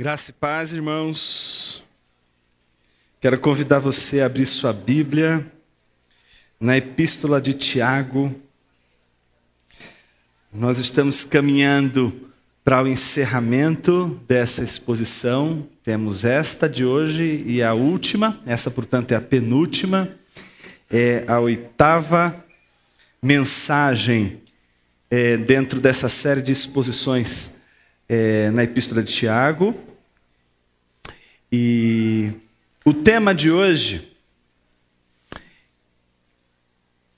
Graça e paz, irmãos. Quero convidar você a abrir sua Bíblia na Epístola de Tiago. Nós estamos caminhando para o encerramento dessa exposição. Temos esta de hoje e a última, essa, portanto, é a penúltima, é a oitava mensagem é, dentro dessa série de exposições é, na Epístola de Tiago. E o tema de hoje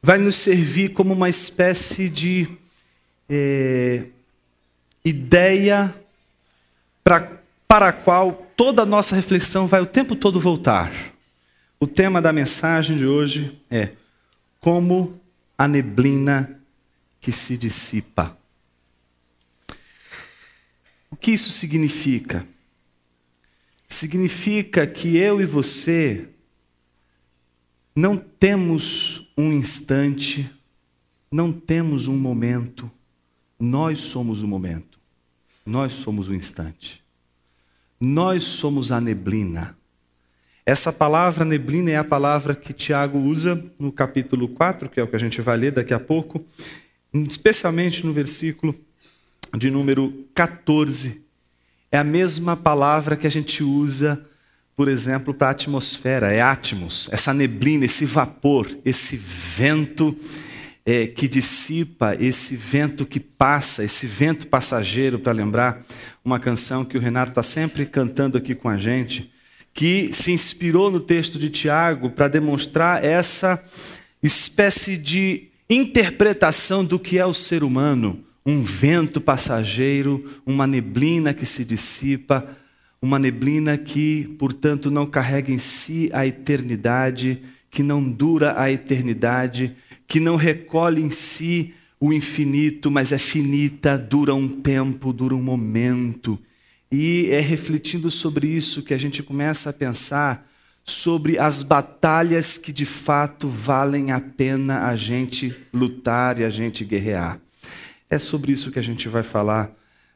vai nos servir como uma espécie de é, ideia pra, para a qual toda a nossa reflexão vai o tempo todo voltar. O tema da mensagem de hoje é como a neblina que se dissipa. O que isso significa? Significa que eu e você não temos um instante, não temos um momento, nós somos o momento, nós somos o instante, nós somos a neblina. Essa palavra neblina é a palavra que Tiago usa no capítulo 4, que é o que a gente vai ler daqui a pouco, especialmente no versículo de número 14. É a mesma palavra que a gente usa, por exemplo, para a atmosfera, é átimos, essa neblina, esse vapor, esse vento é, que dissipa, esse vento que passa, esse vento passageiro, para lembrar uma canção que o Renato está sempre cantando aqui com a gente, que se inspirou no texto de Tiago para demonstrar essa espécie de interpretação do que é o ser humano um vento passageiro, uma neblina que se dissipa, uma neblina que, portanto, não carrega em si a eternidade, que não dura a eternidade, que não recolhe em si o infinito, mas é finita, dura um tempo, dura um momento. E é refletindo sobre isso que a gente começa a pensar sobre as batalhas que de fato valem a pena a gente lutar e a gente guerrear. É sobre isso que a gente vai falar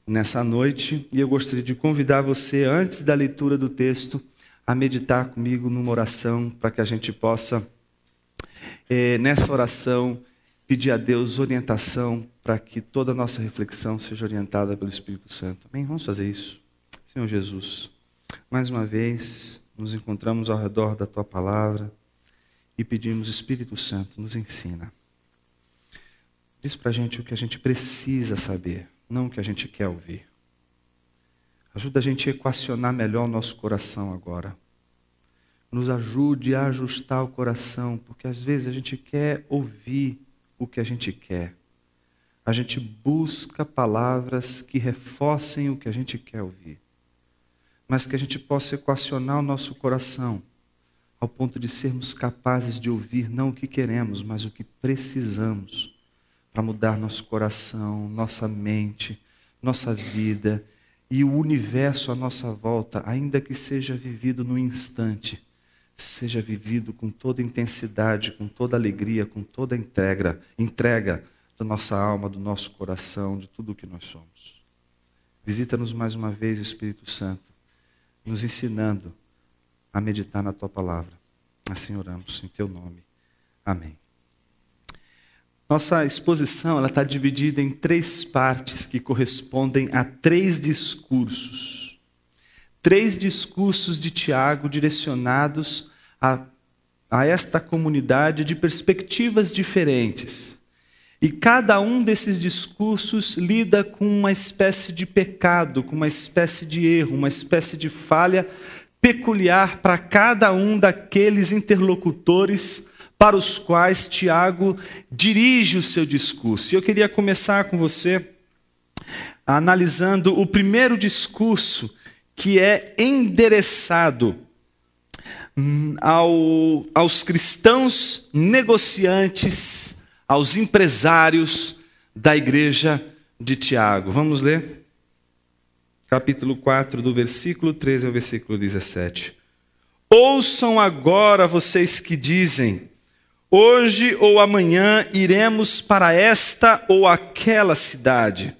nessa noite e eu gostaria de convidar você, antes da leitura do texto, a meditar comigo numa oração para que a gente possa, é, nessa oração, pedir a Deus orientação para que toda a nossa reflexão seja orientada pelo Espírito Santo. Amém? Vamos fazer isso. Senhor Jesus, mais uma vez nos encontramos ao redor da Tua palavra e pedimos, Espírito Santo, nos ensina. Diz para a gente o que a gente precisa saber, não o que a gente quer ouvir. Ajuda a gente a equacionar melhor o nosso coração agora. Nos ajude a ajustar o coração, porque às vezes a gente quer ouvir o que a gente quer. A gente busca palavras que reforcem o que a gente quer ouvir. Mas que a gente possa equacionar o nosso coração ao ponto de sermos capazes de ouvir não o que queremos, mas o que precisamos para mudar nosso coração, nossa mente, nossa vida e o universo à nossa volta, ainda que seja vivido no instante, seja vivido com toda intensidade, com toda alegria, com toda entrega, entrega da nossa alma, do nosso coração, de tudo o que nós somos. Visita-nos mais uma vez, Espírito Santo, nos ensinando a meditar na tua palavra. Assim oramos em teu nome. Amém. Nossa exposição ela está dividida em três partes que correspondem a três discursos. Três discursos de Tiago direcionados a, a esta comunidade de perspectivas diferentes. E cada um desses discursos lida com uma espécie de pecado, com uma espécie de erro, uma espécie de falha peculiar para cada um daqueles interlocutores para os quais Tiago dirige o seu discurso. E eu queria começar com você analisando o primeiro discurso que é endereçado hum, ao, aos cristãos negociantes, aos empresários da igreja de Tiago. Vamos ler? Capítulo 4, do versículo 13 ao versículo 17. Ouçam agora vocês que dizem: Hoje ou amanhã iremos para esta ou aquela cidade.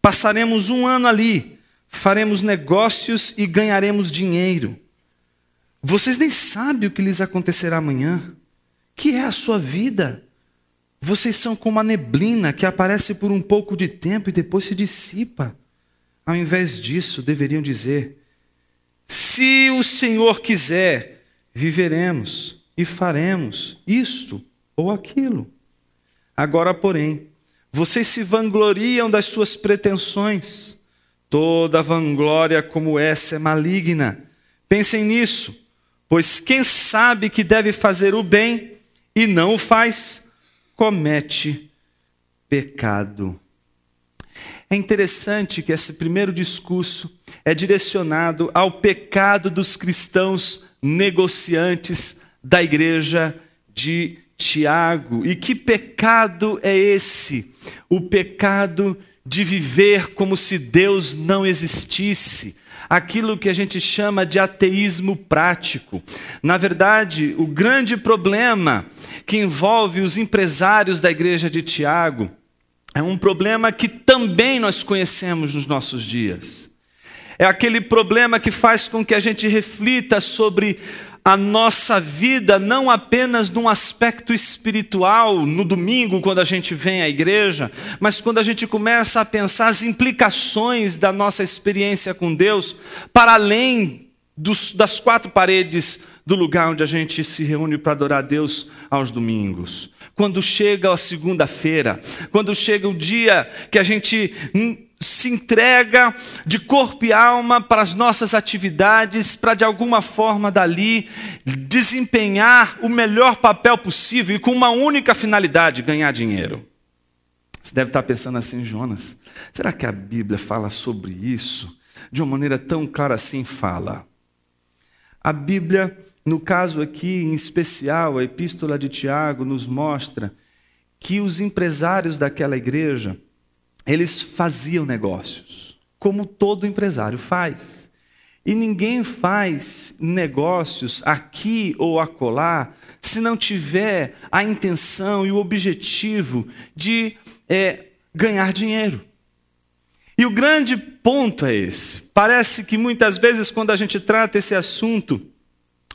Passaremos um ano ali, faremos negócios e ganharemos dinheiro. Vocês nem sabem o que lhes acontecerá amanhã. Que é a sua vida? Vocês são como a neblina que aparece por um pouco de tempo e depois se dissipa. Ao invés disso, deveriam dizer: Se o Senhor quiser, viveremos e faremos isto ou aquilo. Agora, porém, vocês se vangloriam das suas pretensões. Toda vanglória como essa é maligna. Pensem nisso, pois quem sabe que deve fazer o bem e não o faz, comete pecado. É interessante que esse primeiro discurso é direcionado ao pecado dos cristãos negociantes da igreja de Tiago. E que pecado é esse? O pecado de viver como se Deus não existisse, aquilo que a gente chama de ateísmo prático. Na verdade, o grande problema que envolve os empresários da igreja de Tiago é um problema que também nós conhecemos nos nossos dias. É aquele problema que faz com que a gente reflita sobre a nossa vida não apenas num aspecto espiritual, no domingo, quando a gente vem à igreja, mas quando a gente começa a pensar as implicações da nossa experiência com Deus para além dos, das quatro paredes do lugar onde a gente se reúne para adorar a Deus aos domingos. Quando chega a segunda-feira, quando chega o dia que a gente se entrega de corpo e alma para as nossas atividades, para de alguma forma dali desempenhar o melhor papel possível e com uma única finalidade: ganhar dinheiro. Você deve estar pensando assim, Jonas, será que a Bíblia fala sobre isso? De uma maneira tão clara assim, fala. A Bíblia, no caso aqui em especial, a Epístola de Tiago, nos mostra que os empresários daquela igreja, eles faziam negócios, como todo empresário faz. E ninguém faz negócios aqui ou acolá se não tiver a intenção e o objetivo de é, ganhar dinheiro. E o grande ponto é esse. Parece que muitas vezes, quando a gente trata esse assunto,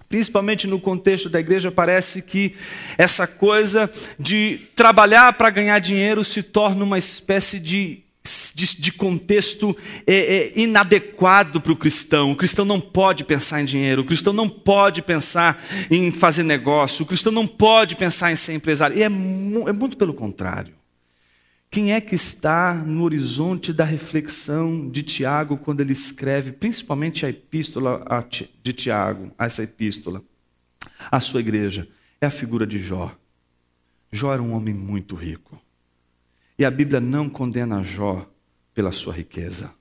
principalmente no contexto da igreja, parece que essa coisa de trabalhar para ganhar dinheiro se torna uma espécie de, de, de contexto é, é, inadequado para o cristão. O cristão não pode pensar em dinheiro, o cristão não pode pensar em fazer negócio, o cristão não pode pensar em ser empresário. E é, é muito pelo contrário. Quem é que está no horizonte da reflexão de Tiago quando ele escreve, principalmente a epístola de Tiago, essa epístola, à sua igreja? É a figura de Jó. Jó era um homem muito rico. E a Bíblia não condena Jó pela sua riqueza.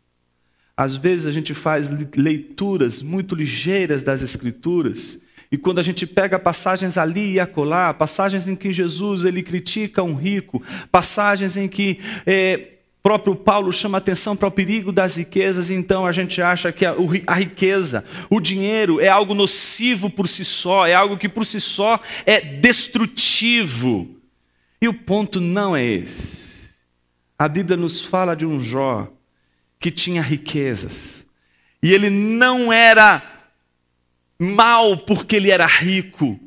Às vezes a gente faz leituras muito ligeiras das Escrituras e quando a gente pega passagens ali e acolá, passagens em que Jesus ele critica um rico, passagens em que é, próprio Paulo chama atenção para o perigo das riquezas, então a gente acha que a, a, riqueza, o dinheiro é algo nocivo por si só, é algo que por si só é destrutivo. E o ponto não é esse. A Bíblia nos fala de um Jó que tinha riquezas, e ele não era mal porque ele era rico.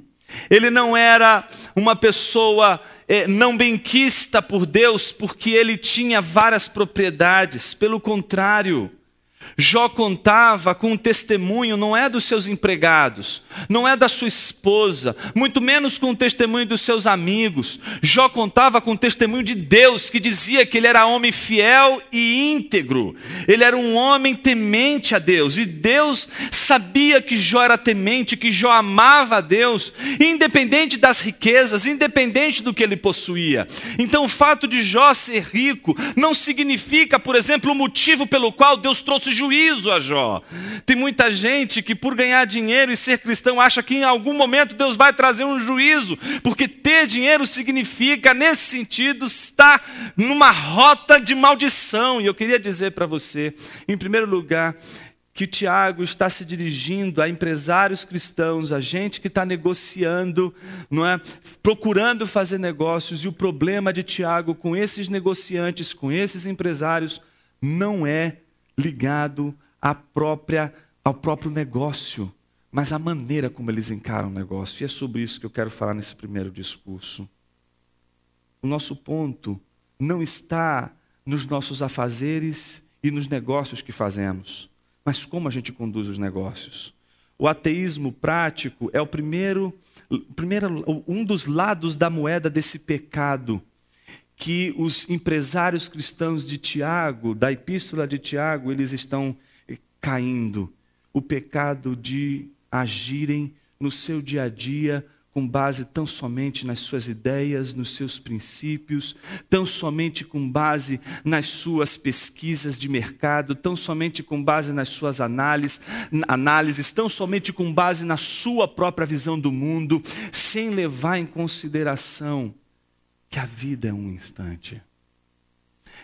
Ele não era uma pessoa é, não benquista por Deus porque ele tinha várias propriedades. Pelo contrário, Jó contava com um testemunho, não é dos seus empregados, não é da sua esposa, muito menos com o testemunho dos seus amigos. Jó contava com o testemunho de Deus, que dizia que ele era homem fiel e íntegro. Ele era um homem temente a Deus, e Deus sabia que Jó era temente, que Jó amava a Deus, independente das riquezas, independente do que ele possuía. Então, o fato de Jó ser rico não significa, por exemplo, o motivo pelo qual Deus trouxe juízo a Jó. Tem muita gente que, por ganhar dinheiro e ser cristão, acha que em algum momento Deus vai trazer um juízo, porque ter dinheiro significa, nesse sentido, estar numa rota de maldição. E eu queria dizer para você, em primeiro lugar, que o Tiago está se dirigindo a empresários cristãos, a gente que está negociando, não é? procurando fazer negócios, e o problema de Tiago com esses negociantes, com esses empresários, não é ligado à própria, ao próprio negócio, mas à maneira como eles encaram o negócio. E é sobre isso que eu quero falar nesse primeiro discurso. O nosso ponto não está nos nossos afazeres e nos negócios que fazemos, mas como a gente conduz os negócios. O ateísmo prático é o primeiro, primeiro um dos lados da moeda desse pecado que os empresários cristãos de Tiago, da epístola de Tiago, eles estão caindo. O pecado de agirem no seu dia a dia com base tão somente nas suas ideias, nos seus princípios, tão somente com base nas suas pesquisas de mercado, tão somente com base nas suas análises, análises, tão somente com base na sua própria visão do mundo, sem levar em consideração que a vida é um instante.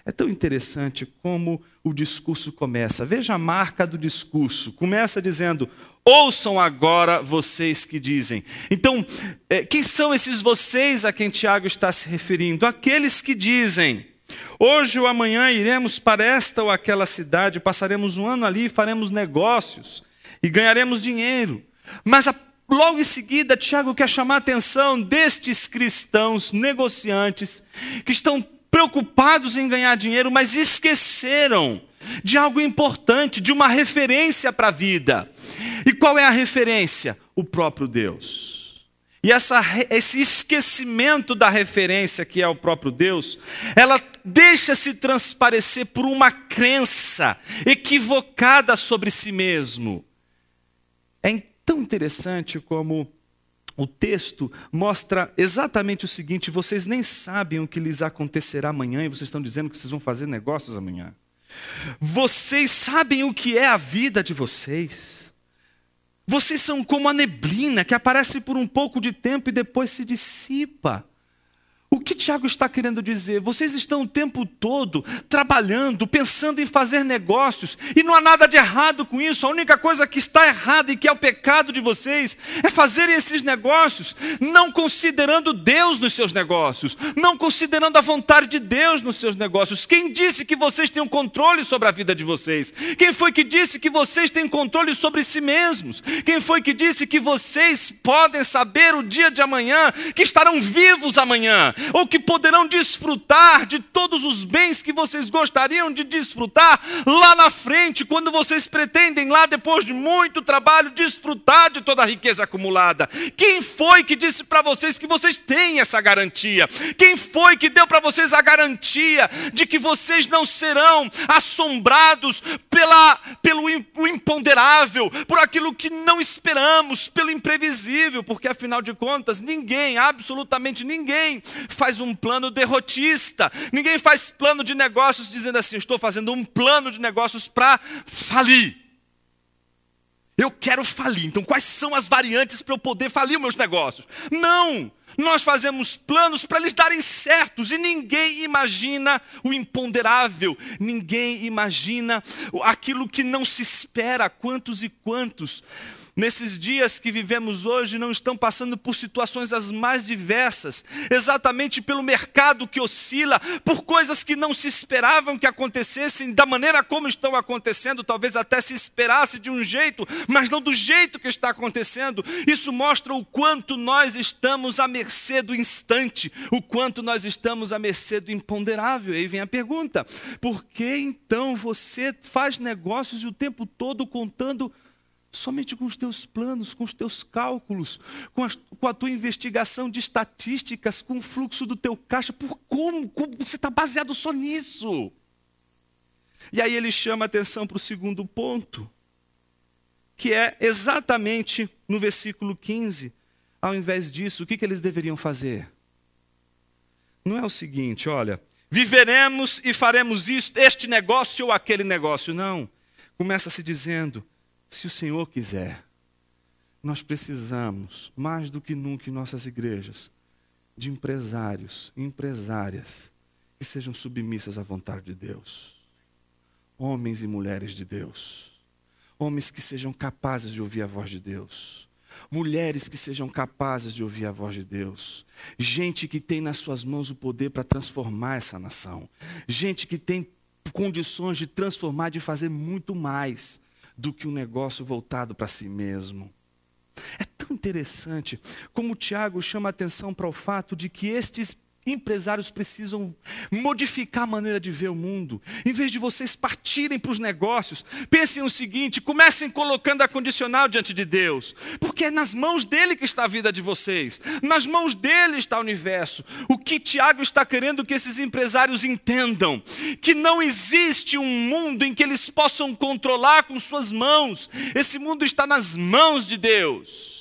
É tão interessante como o discurso começa. Veja a marca do discurso. Começa dizendo: Ouçam agora vocês que dizem. Então, é, quem são esses vocês a quem Tiago está se referindo? Aqueles que dizem: Hoje ou amanhã iremos para esta ou aquela cidade, passaremos um ano ali, faremos negócios e ganharemos dinheiro. Mas a, logo em seguida, Tiago quer chamar a atenção destes cristãos negociantes que estão preocupados em ganhar dinheiro, mas esqueceram de algo importante, de uma referência para a vida. E qual é a referência? O próprio Deus. E essa, esse esquecimento da referência que é o próprio Deus, ela deixa-se transparecer por uma crença equivocada sobre si mesmo. Tão interessante como o texto mostra exatamente o seguinte: vocês nem sabem o que lhes acontecerá amanhã e vocês estão dizendo que vocês vão fazer negócios amanhã. Vocês sabem o que é a vida de vocês. Vocês são como a neblina que aparece por um pouco de tempo e depois se dissipa. O que Tiago está querendo dizer? Vocês estão o tempo todo trabalhando, pensando em fazer negócios, e não há nada de errado com isso. A única coisa que está errada e que é o pecado de vocês é fazerem esses negócios não considerando Deus nos seus negócios, não considerando a vontade de Deus nos seus negócios. Quem disse que vocês têm um controle sobre a vida de vocês? Quem foi que disse que vocês têm controle sobre si mesmos? Quem foi que disse que vocês podem saber o dia de amanhã, que estarão vivos amanhã? Ou que poderão desfrutar de todos os bens que vocês gostariam de desfrutar lá na frente, quando vocês pretendem lá, depois de muito trabalho, desfrutar de toda a riqueza acumulada. Quem foi que disse para vocês que vocês têm essa garantia? Quem foi que deu para vocês a garantia de que vocês não serão assombrados pela, pelo imponderável, por aquilo que não esperamos, pelo imprevisível? Porque afinal de contas, ninguém, absolutamente ninguém, faz um plano derrotista. Ninguém faz plano de negócios dizendo assim: estou fazendo um plano de negócios para falir. Eu quero falir. Então, quais são as variantes para eu poder falir meus negócios? Não! Nós fazemos planos para eles darem certos e ninguém imagina o imponderável, ninguém imagina aquilo que não se espera. Quantos e quantos nesses dias que vivemos hoje, não estão passando por situações as mais diversas, exatamente pelo mercado que oscila, por coisas que não se esperavam que acontecessem, da maneira como estão acontecendo, talvez até se esperasse de um jeito, mas não do jeito que está acontecendo. Isso mostra o quanto nós estamos à mercê do instante, o quanto nós estamos à mercê do imponderável. E aí vem a pergunta: por que então você faz negócios e o tempo todo contando somente com os teus planos, com os teus cálculos, com a, com a tua investigação de estatísticas, com o fluxo do teu caixa. Por como? como você está baseado só nisso? E aí ele chama atenção para o segundo ponto, que é exatamente no versículo 15. Ao invés disso, o que, que eles deveriam fazer? Não é o seguinte, olha, viveremos e faremos isto, este negócio ou aquele negócio. Não. Começa se dizendo: se o Senhor quiser, nós precisamos, mais do que nunca em nossas igrejas, de empresários e empresárias que sejam submissas à vontade de Deus. Homens e mulheres de Deus. Homens que sejam capazes de ouvir a voz de Deus. Mulheres que sejam capazes de ouvir a voz de Deus. Gente que tem nas suas mãos o poder para transformar essa nação. Gente que tem condições de transformar, de fazer muito mais do que um negócio voltado para si mesmo. É tão interessante como o Tiago chama a atenção para o fato de que estes Empresários precisam modificar a maneira de ver o mundo. Em vez de vocês partirem para os negócios, pensem o seguinte: comecem colocando a condicional diante de Deus, porque é nas mãos dele que está a vida de vocês, nas mãos dele está o universo. O que Tiago está querendo que esses empresários entendam: que não existe um mundo em que eles possam controlar com suas mãos, esse mundo está nas mãos de Deus.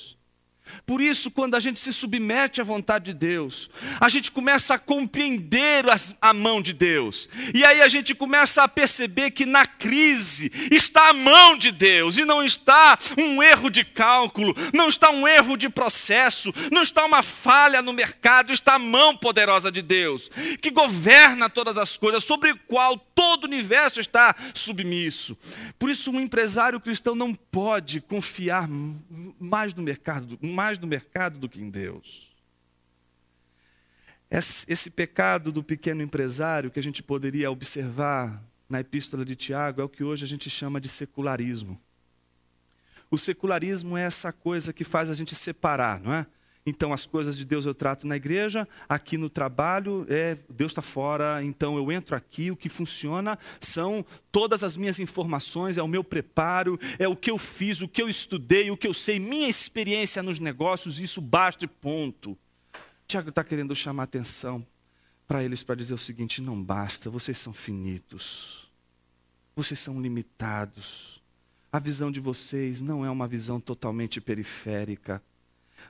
Por isso, quando a gente se submete à vontade de Deus, a gente começa a compreender a mão de Deus. E aí a gente começa a perceber que na crise está a mão de Deus e não está um erro de cálculo, não está um erro de processo, não está uma falha no mercado, está a mão poderosa de Deus, que governa todas as coisas, sobre o qual todo o universo está submisso. Por isso, um empresário cristão não pode confiar mais no mercado, mais mais no mercado do que em Deus. Esse pecado do pequeno empresário que a gente poderia observar na epístola de Tiago é o que hoje a gente chama de secularismo. O secularismo é essa coisa que faz a gente separar, não é? Então, as coisas de Deus eu trato na igreja, aqui no trabalho, é, Deus está fora, então eu entro aqui, o que funciona são todas as minhas informações, é o meu preparo, é o que eu fiz, o que eu estudei, o que eu sei, minha experiência nos negócios, isso basta e ponto. Tiago está querendo chamar atenção para eles para dizer o seguinte: não basta, vocês são finitos, vocês são limitados. A visão de vocês não é uma visão totalmente periférica.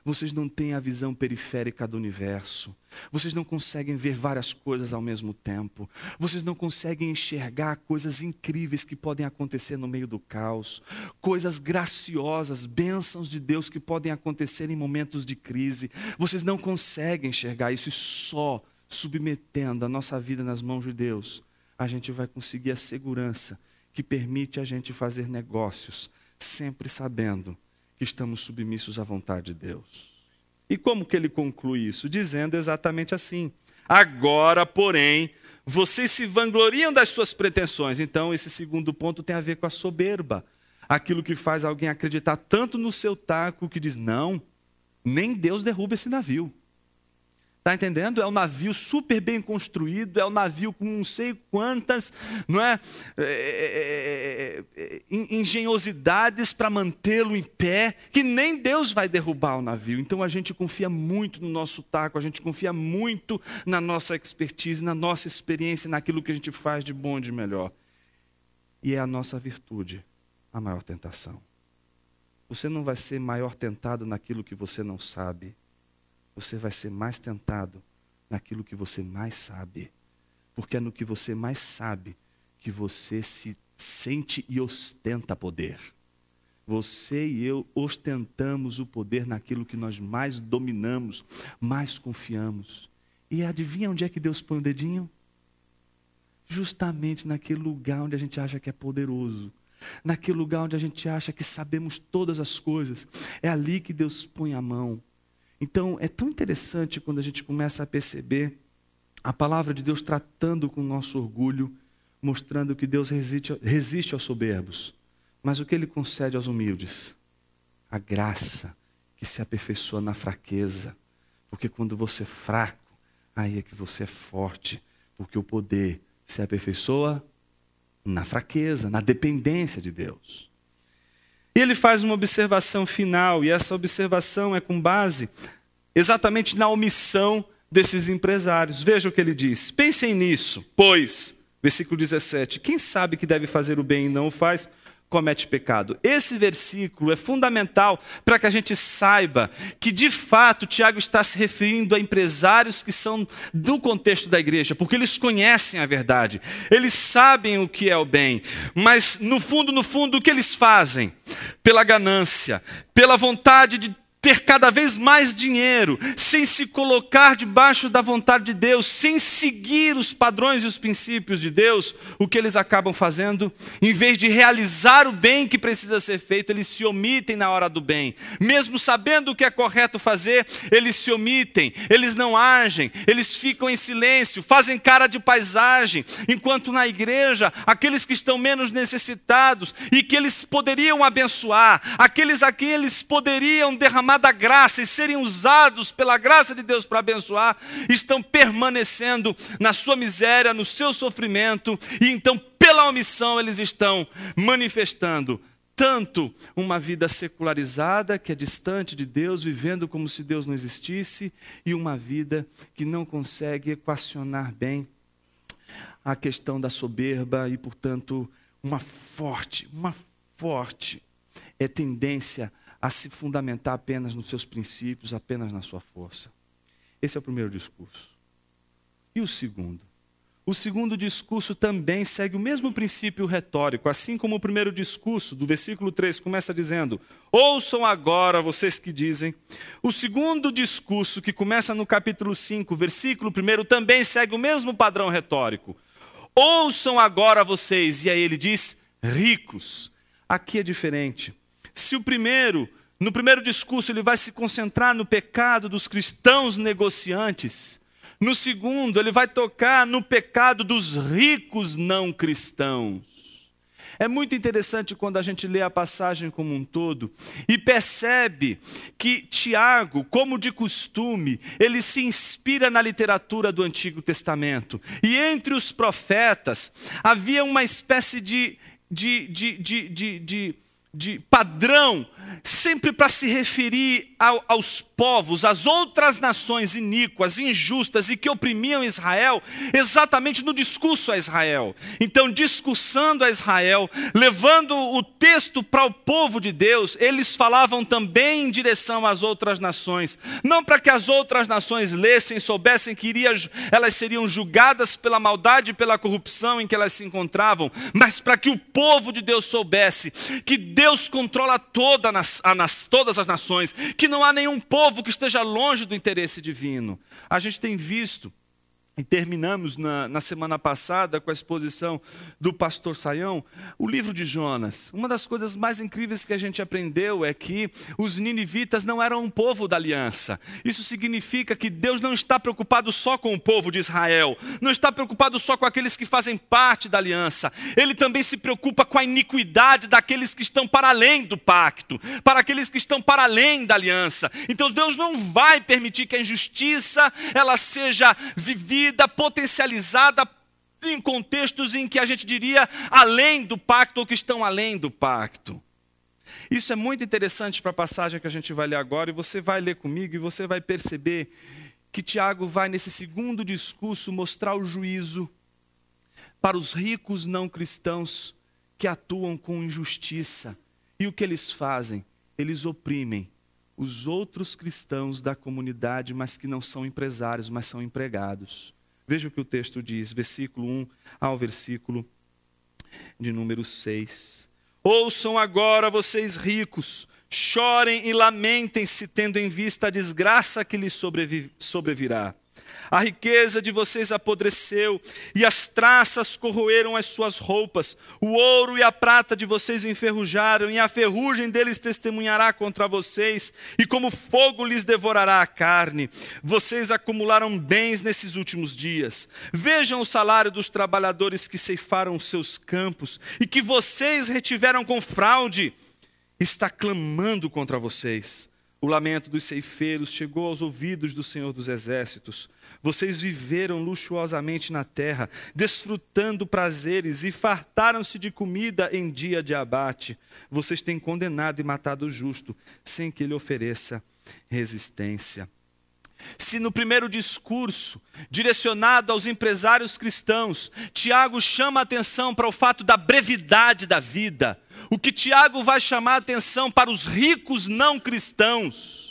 Vocês não têm a visão periférica do universo. Vocês não conseguem ver várias coisas ao mesmo tempo. Vocês não conseguem enxergar coisas incríveis que podem acontecer no meio do caos. Coisas graciosas, bênçãos de Deus que podem acontecer em momentos de crise. Vocês não conseguem enxergar isso e só submetendo a nossa vida nas mãos de Deus, a gente vai conseguir a segurança que permite a gente fazer negócios, sempre sabendo que estamos submissos à vontade de Deus. E como que ele conclui isso? Dizendo exatamente assim: Agora, porém, vocês se vangloriam das suas pretensões. Então, esse segundo ponto tem a ver com a soberba. Aquilo que faz alguém acreditar tanto no seu taco que diz: Não, nem Deus derruba esse navio. Está entendendo? É um navio super bem construído, é um navio com não sei quantas não é, é, é, é, é engenhosidades para mantê-lo em pé, que nem Deus vai derrubar o navio. Então a gente confia muito no nosso taco, a gente confia muito na nossa expertise, na nossa experiência, naquilo que a gente faz de bom e de melhor. E é a nossa virtude a maior tentação. Você não vai ser maior tentado naquilo que você não sabe você vai ser mais tentado naquilo que você mais sabe. Porque é no que você mais sabe que você se sente e ostenta poder. Você e eu ostentamos o poder naquilo que nós mais dominamos, mais confiamos. E adivinha onde é que Deus põe o dedinho? Justamente naquele lugar onde a gente acha que é poderoso. Naquele lugar onde a gente acha que sabemos todas as coisas. É ali que Deus põe a mão. Então, é tão interessante quando a gente começa a perceber a palavra de Deus tratando com o nosso orgulho, mostrando que Deus resiste, resiste aos soberbos, mas o que ele concede aos humildes? A graça que se aperfeiçoa na fraqueza, porque quando você é fraco, aí é que você é forte, porque o poder se aperfeiçoa na fraqueza, na dependência de Deus. E ele faz uma observação final, e essa observação é com base exatamente na omissão desses empresários. Veja o que ele diz: pensem nisso, pois, versículo 17: quem sabe que deve fazer o bem e não o faz, comete pecado. Esse versículo é fundamental para que a gente saiba que, de fato, Tiago está se referindo a empresários que são do contexto da igreja, porque eles conhecem a verdade, eles sabem o que é o bem, mas no fundo, no fundo, o que eles fazem? Pela ganância, pela vontade de ter cada vez mais dinheiro, sem se colocar debaixo da vontade de Deus, sem seguir os padrões e os princípios de Deus, o que eles acabam fazendo? Em vez de realizar o bem que precisa ser feito, eles se omitem na hora do bem. Mesmo sabendo o que é correto fazer, eles se omitem, eles não agem, eles ficam em silêncio, fazem cara de paisagem, enquanto na igreja, aqueles que estão menos necessitados e que eles poderiam abençoar, aqueles a quem eles poderiam derramar da graça e serem usados pela graça de Deus para abençoar, estão permanecendo na sua miséria, no seu sofrimento, e então, pela omissão, eles estão manifestando tanto uma vida secularizada, que é distante de Deus, vivendo como se Deus não existisse, e uma vida que não consegue equacionar bem a questão da soberba e, portanto, uma forte, uma forte é tendência a se fundamentar apenas nos seus princípios, apenas na sua força. Esse é o primeiro discurso. E o segundo? O segundo discurso também segue o mesmo princípio retórico, assim como o primeiro discurso, do versículo 3, começa dizendo: Ouçam agora vocês que dizem. O segundo discurso, que começa no capítulo 5, versículo 1, também segue o mesmo padrão retórico. Ouçam agora vocês, e aí ele diz: ricos. Aqui é diferente. Se o primeiro, no primeiro discurso, ele vai se concentrar no pecado dos cristãos negociantes, no segundo, ele vai tocar no pecado dos ricos não cristãos. É muito interessante quando a gente lê a passagem como um todo e percebe que Tiago, como de costume, ele se inspira na literatura do Antigo Testamento. E entre os profetas havia uma espécie de, de, de, de, de, de, padrão sempre para se referir ao, aos povos, às outras nações iníquas, injustas e que oprimiam Israel, exatamente no discurso a Israel. Então, discursando a Israel, levando o texto para o povo de Deus, eles falavam também em direção às outras nações, não para que as outras nações lessem, soubessem que iria, elas seriam julgadas pela maldade e pela corrupção em que elas se encontravam, mas para que o povo de Deus soubesse que Deus controla toda a a nas, todas as nações, que não há nenhum povo que esteja longe do interesse divino. A gente tem visto e terminamos na, na, semana passada com a exposição do pastor Saião, o livro de Jonas. Uma das coisas mais incríveis que a gente aprendeu é que os ninivitas não eram um povo da aliança. Isso significa que Deus não está preocupado só com o povo de Israel, não está preocupado só com aqueles que fazem parte da aliança. Ele também se preocupa com a iniquidade daqueles que estão para além do pacto, para aqueles que estão para além da aliança. Então Deus não vai permitir que a injustiça ela seja vivida vida potencializada em contextos em que a gente diria além do pacto ou que estão além do pacto. Isso é muito interessante para a passagem que a gente vai ler agora, e você vai ler comigo e você vai perceber que Tiago vai, nesse segundo discurso, mostrar o juízo para os ricos não cristãos que atuam com injustiça. E o que eles fazem? Eles oprimem os outros cristãos da comunidade, mas que não são empresários, mas são empregados. Veja o que o texto diz, versículo 1 ao versículo de número 6. Ouçam agora, vocês ricos, chorem e lamentem-se, tendo em vista a desgraça que lhes sobrevirá. A riqueza de vocês apodreceu, e as traças corroeram as suas roupas. O ouro e a prata de vocês enferrujaram, e a ferrugem deles testemunhará contra vocês, e como fogo lhes devorará a carne. Vocês acumularam bens nesses últimos dias. Vejam o salário dos trabalhadores que ceifaram seus campos, e que vocês retiveram com fraude. Está clamando contra vocês. O lamento dos ceifeiros chegou aos ouvidos do Senhor dos Exércitos. Vocês viveram luxuosamente na terra, desfrutando prazeres e fartaram-se de comida em dia de abate. Vocês têm condenado e matado o justo, sem que ele ofereça resistência. Se no primeiro discurso, direcionado aos empresários cristãos, Tiago chama a atenção para o fato da brevidade da vida, o que Tiago vai chamar a atenção para os ricos não cristãos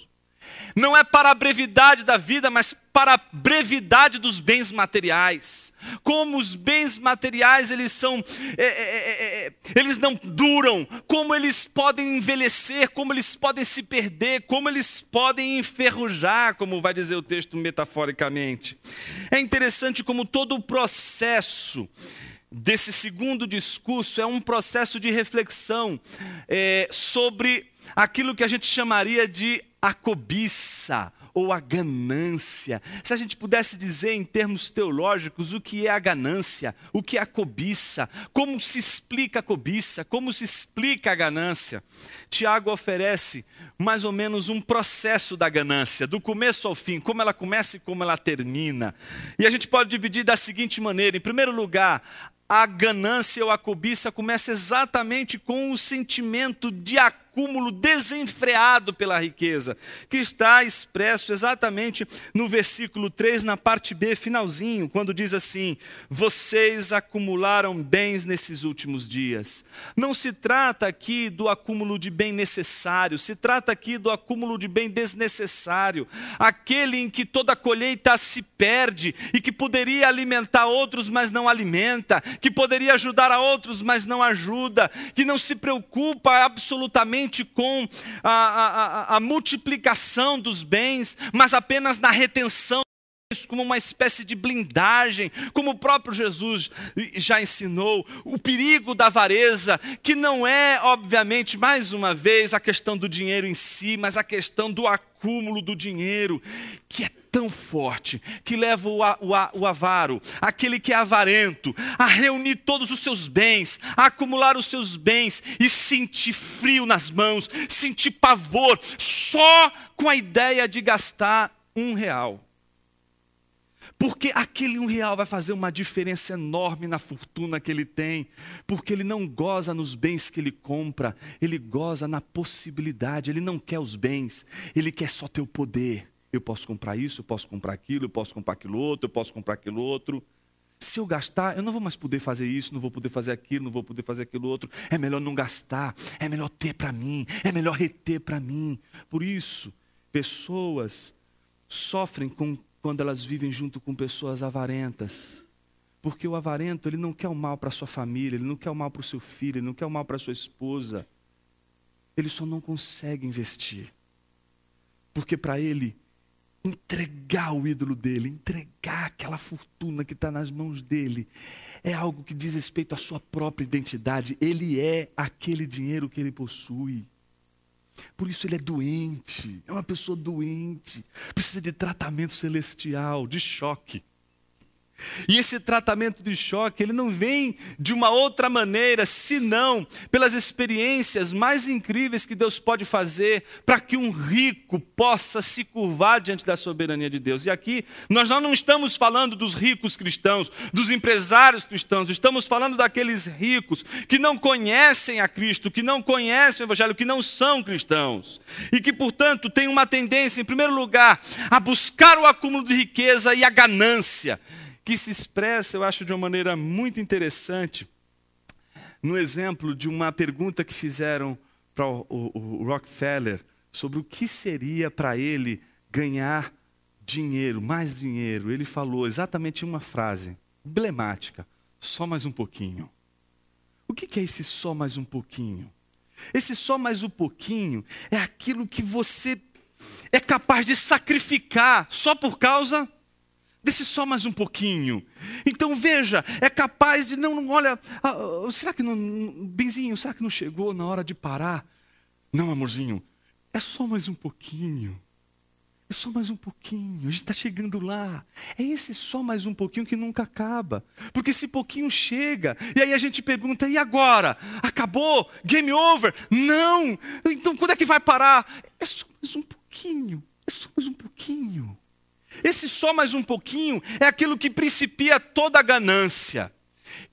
não é para a brevidade da vida, mas para a brevidade dos bens materiais. Como os bens materiais eles são, é, é, é, é, eles não duram, como eles podem envelhecer, como eles podem se perder, como eles podem enferrujar, como vai dizer o texto metaforicamente. É interessante como todo o processo desse segundo discurso é um processo de reflexão é, sobre aquilo que a gente chamaria de a cobiça ou a ganância. Se a gente pudesse dizer em termos teológicos o que é a ganância, o que é a cobiça, como se explica a cobiça, como se explica a ganância, Tiago oferece mais ou menos um processo da ganância, do começo ao fim, como ela começa e como ela termina. E a gente pode dividir da seguinte maneira: em primeiro lugar, a ganância ou a cobiça começa exatamente com o sentimento de acúmulo desenfreado pela riqueza, que está expresso exatamente no versículo 3, na parte B, finalzinho, quando diz assim: Vocês acumularam bens nesses últimos dias. Não se trata aqui do acúmulo de bem necessário, se trata aqui do acúmulo de bem desnecessário, aquele em que toda colheita se perde e que poderia alimentar outros, mas não alimenta, que poderia ajudar a outros, mas não ajuda, que não se preocupa absolutamente somente com a, a, a multiplicação dos bens, mas apenas na retenção como uma espécie de blindagem, como o próprio Jesus já ensinou, o perigo da avareza, que não é, obviamente, mais uma vez, a questão do dinheiro em si, mas a questão do acúmulo do dinheiro, que é tão forte que leva o, o, o avaro, aquele que é avarento, a reunir todos os seus bens, a acumular os seus bens e sentir frio nas mãos, sentir pavor, só com a ideia de gastar um real. Porque aquele um real vai fazer uma diferença enorme na fortuna que ele tem. Porque ele não goza nos bens que ele compra, ele goza na possibilidade. Ele não quer os bens, ele quer só ter o poder. Eu posso comprar isso, eu posso comprar aquilo, eu posso comprar aquilo outro, eu posso comprar aquilo outro. Se eu gastar, eu não vou mais poder fazer isso, não vou poder fazer aquilo, não vou poder fazer aquilo outro. É melhor não gastar, é melhor ter para mim, é melhor reter para mim. Por isso, pessoas sofrem com, quando elas vivem junto com pessoas avarentas. Porque o avarento, ele não quer o mal para sua família, ele não quer o mal para o seu filho, ele não quer o mal para sua esposa. Ele só não consegue investir. Porque para ele, entregar o ídolo dele, entregar aquela fortuna que está nas mãos dele, é algo que diz respeito à sua própria identidade. Ele é aquele dinheiro que ele possui. Por isso ele é doente, é uma pessoa doente, precisa de tratamento celestial, de choque. E esse tratamento de choque, ele não vem de uma outra maneira, senão pelas experiências mais incríveis que Deus pode fazer para que um rico possa se curvar diante da soberania de Deus. E aqui nós não estamos falando dos ricos cristãos, dos empresários cristãos, estamos falando daqueles ricos que não conhecem a Cristo, que não conhecem o Evangelho, que não são cristãos e que, portanto, têm uma tendência, em primeiro lugar, a buscar o acúmulo de riqueza e a ganância que se expressa, eu acho, de uma maneira muito interessante, no exemplo de uma pergunta que fizeram para o, o, o Rockefeller sobre o que seria para ele ganhar dinheiro, mais dinheiro. Ele falou exatamente uma frase emblemática: só mais um pouquinho. O que é esse só mais um pouquinho? Esse só mais um pouquinho é aquilo que você é capaz de sacrificar só por causa Desce só mais um pouquinho. Então veja, é capaz de não, olha, ah, será que não, benzinho, será que não chegou na hora de parar? Não, amorzinho, é só mais um pouquinho. É só mais um pouquinho, a gente está chegando lá. É esse só mais um pouquinho que nunca acaba. Porque esse pouquinho chega, e aí a gente pergunta: e agora? Acabou? Game over? Não! Então quando é que vai parar? É só mais um pouquinho, é só mais um pouquinho. Esse só mais um pouquinho é aquilo que principia toda a ganância,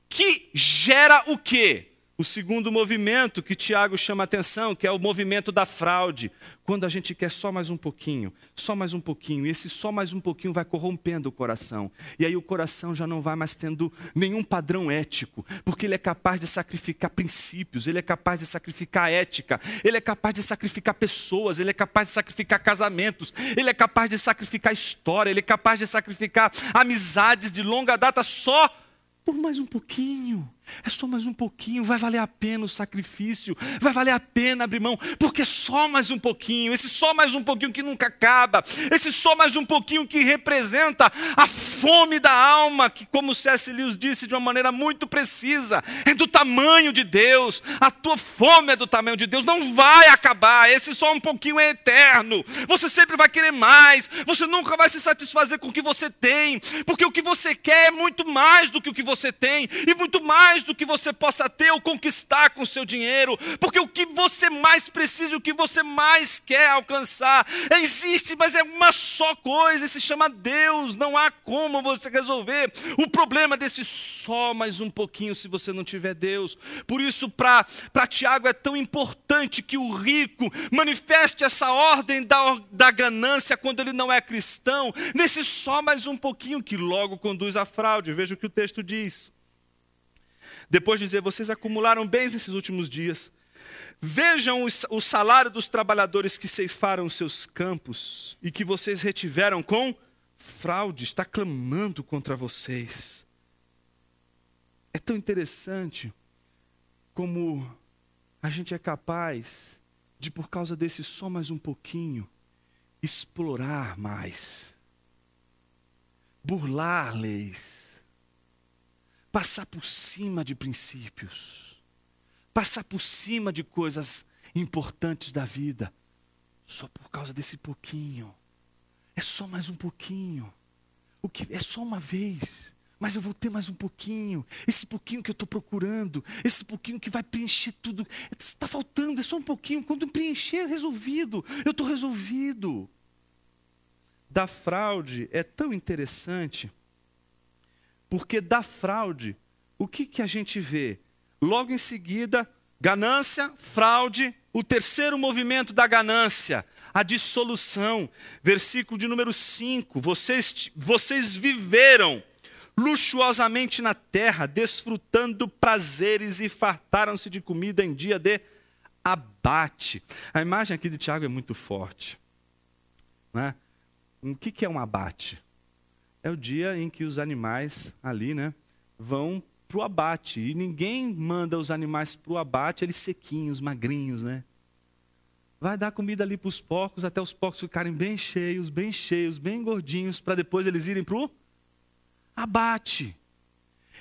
que gera o quê? O segundo movimento que Tiago chama atenção, que é o movimento da fraude, quando a gente quer só mais um pouquinho, só mais um pouquinho, e esse só mais um pouquinho vai corrompendo o coração. E aí o coração já não vai mais tendo nenhum padrão ético, porque ele é capaz de sacrificar princípios, ele é capaz de sacrificar ética, ele é capaz de sacrificar pessoas, ele é capaz de sacrificar casamentos, ele é capaz de sacrificar história, ele é capaz de sacrificar amizades de longa data só por mais um pouquinho. É só mais um pouquinho, vai valer a pena o sacrifício, vai valer a pena abrir mão, porque só mais um pouquinho, esse só mais um pouquinho que nunca acaba, esse só mais um pouquinho que representa a fome da alma, que, como C.S. Lewis disse de uma maneira muito precisa, é do tamanho de Deus, a tua fome é do tamanho de Deus, não vai acabar, esse só um pouquinho é eterno, você sempre vai querer mais, você nunca vai se satisfazer com o que você tem, porque o que você quer é muito mais do que o que você tem, e muito mais mais do que você possa ter ou conquistar com o seu dinheiro, porque o que você mais precisa, o que você mais quer alcançar, existe, mas é uma só coisa, e se chama Deus. Não há como você resolver o problema desse só mais um pouquinho se você não tiver Deus. Por isso, para Tiago é tão importante que o rico manifeste essa ordem da, da ganância quando ele não é cristão, nesse só mais um pouquinho que logo conduz à fraude. Veja o que o texto diz. Depois de dizer, vocês acumularam bens nesses últimos dias. Vejam o salário dos trabalhadores que ceifaram seus campos e que vocês retiveram com fraude, está clamando contra vocês. É tão interessante como a gente é capaz de, por causa desse só mais um pouquinho, explorar mais, burlar leis passar por cima de princípios, passar por cima de coisas importantes da vida, só por causa desse pouquinho. É só mais um pouquinho. O que é só uma vez, mas eu vou ter mais um pouquinho. Esse pouquinho que eu estou procurando, esse pouquinho que vai preencher tudo. Está faltando, é só um pouquinho. Quando preencher, é resolvido. Eu estou resolvido. Da fraude é tão interessante porque da fraude, o que, que a gente vê? Logo em seguida, ganância, fraude, o terceiro movimento da ganância, a dissolução. Versículo de número 5: vocês, vocês viveram luxuosamente na terra, desfrutando prazeres e fartaram-se de comida em dia de abate. A imagem aqui de Tiago é muito forte. Né? O que é um abate? É o dia em que os animais ali, né, vão para o abate. E ninguém manda os animais para o abate, eles sequinhos, magrinhos, né? Vai dar comida ali para os porcos, até os porcos ficarem bem cheios, bem cheios, bem gordinhos, para depois eles irem para o abate.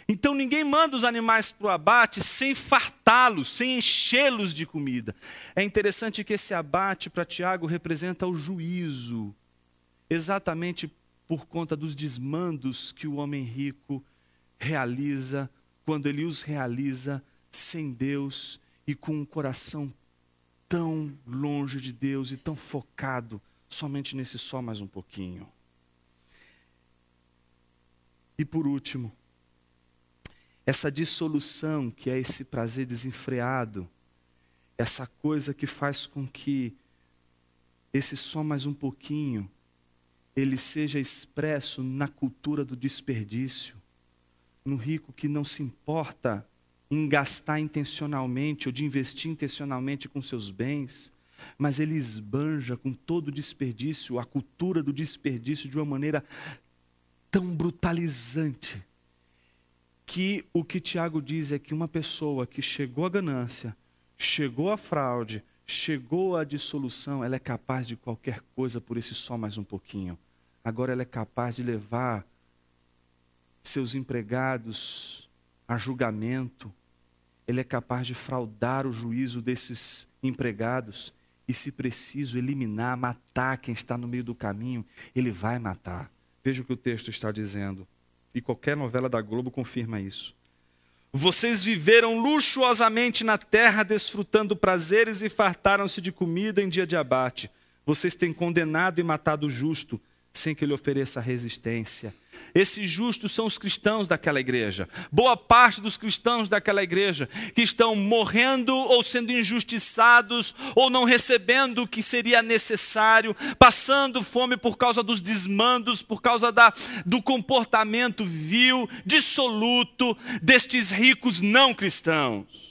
Então ninguém manda os animais para o abate sem fartá-los, sem enchê-los de comida. É interessante que esse abate para Tiago representa o juízo, exatamente por conta dos desmandos que o homem rico realiza, quando ele os realiza sem Deus e com um coração tão longe de Deus e tão focado somente nesse só mais um pouquinho. E por último, essa dissolução que é esse prazer desenfreado, essa coisa que faz com que esse só mais um pouquinho ele seja expresso na cultura do desperdício, no rico que não se importa em gastar intencionalmente ou de investir intencionalmente com seus bens, mas ele esbanja com todo o desperdício, a cultura do desperdício de uma maneira tão brutalizante, que o que Tiago diz é que uma pessoa que chegou à ganância, chegou à fraude, chegou à dissolução, ela é capaz de qualquer coisa por esse só mais um pouquinho. Agora ela é capaz de levar seus empregados a julgamento, ele é capaz de fraudar o juízo desses empregados e, se preciso, eliminar, matar quem está no meio do caminho, ele vai matar. Veja o que o texto está dizendo. E qualquer novela da Globo confirma isso. Vocês viveram luxuosamente na terra, desfrutando prazeres e fartaram-se de comida em dia de abate. Vocês têm condenado e matado o justo, sem que ele ofereça resistência. Esses justos são os cristãos daquela igreja. Boa parte dos cristãos daquela igreja que estão morrendo ou sendo injustiçados ou não recebendo o que seria necessário, passando fome por causa dos desmandos, por causa da, do comportamento vil, dissoluto destes ricos não cristãos.